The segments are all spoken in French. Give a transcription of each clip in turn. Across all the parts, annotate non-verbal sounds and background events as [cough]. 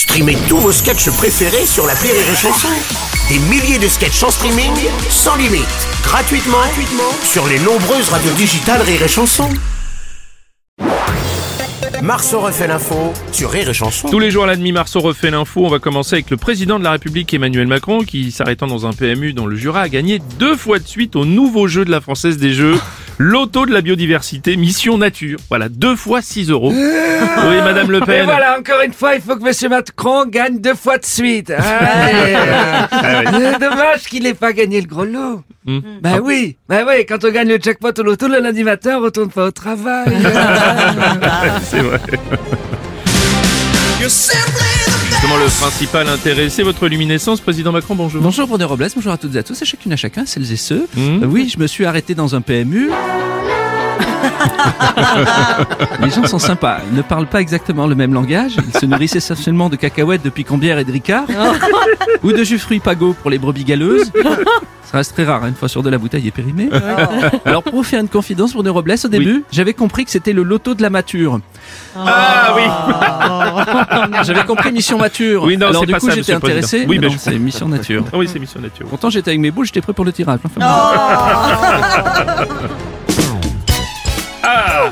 Streamez tous vos sketchs préférés sur la Rire et Chanson. Des milliers de sketchs en streaming, sans limite, gratuitement, gratuitement sur les nombreuses radios digitales Rire et Chanson. Marceau refait l'info sur Rire. Tous les jours à la demi Marceau refait l'info. On va commencer avec le président de la République Emmanuel Macron qui, s'arrêtant dans un PMU dans le Jura, a gagné deux fois de suite au nouveau jeu de la Française des Jeux, l'auto de la biodiversité, mission nature. Voilà, deux fois 6 euros. Oui, Madame Le Et Pen. voilà, encore une fois, il faut que Monsieur Macron gagne deux fois de suite. Ah, et, euh, [laughs] c'est dommage qu'il n'ait pas gagné le gros lot. Hmm. Bah oui, bah oui, quand on gagne le jackpot au loto, le lundi matin, on retourne pas au travail. [laughs] C'est vrai. [laughs] Le principal intéressé, votre luminescence, président Macron, bonjour. Bonjour Bruno Robles, bonjour à toutes et à tous, et chacune à chacun, celles et ceux. Mhm. Euh, oui, je me suis arrêté dans un PMU. [laughs] Les gens sont sympas, ils ne parlent pas exactement le même langage, ils se nourrissent essentiellement de cacahuètes, de picambière et de ricard, ou de jus fruits pago pour les brebis galeuses. Ça reste très rare, hein, une fois sur deux la bouteille est périmée. Alors pour vous faire une confidence Bruno Robles, au début, j'avais compris que c'était le loto de la mature. Ah oui. [laughs] J'avais compris mission mature. Oui, non, Alors c'est du pas coup ça, j'étais intéressé, Oui, mais mais non, je c'est mission nature. Ah Oui, c'est mission nature. Pourtant j'étais avec mes boules, j'étais prêt pour le tirage. Enfin, Ah.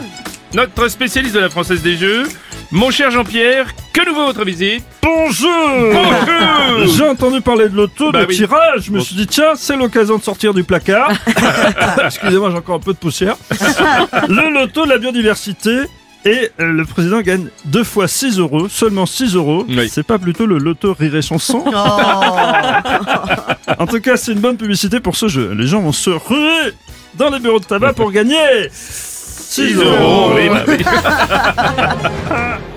Notre spécialiste de la Française des Jeux, mon cher Jean-Pierre, que nous vaut votre visite? Bonjour. Bonjour J'ai entendu parler de l'auto, Bah de oui. tirage, je me suis dit tiens, c'est l'occasion de sortir du placard. [laughs] Excusez-moi, j'ai encore un peu de poussière. Le loto de la biodiversité et euh, le président gagne deux fois 6 euros, seulement 6 euros. Oui. C'est pas plutôt le loto rire et chanson [laughs] En tout cas, c'est une bonne publicité pour ce jeu. Les gens vont se ruer dans les bureaux de tabac pour gagner 6 6 euros, oui, bah oui. [laughs]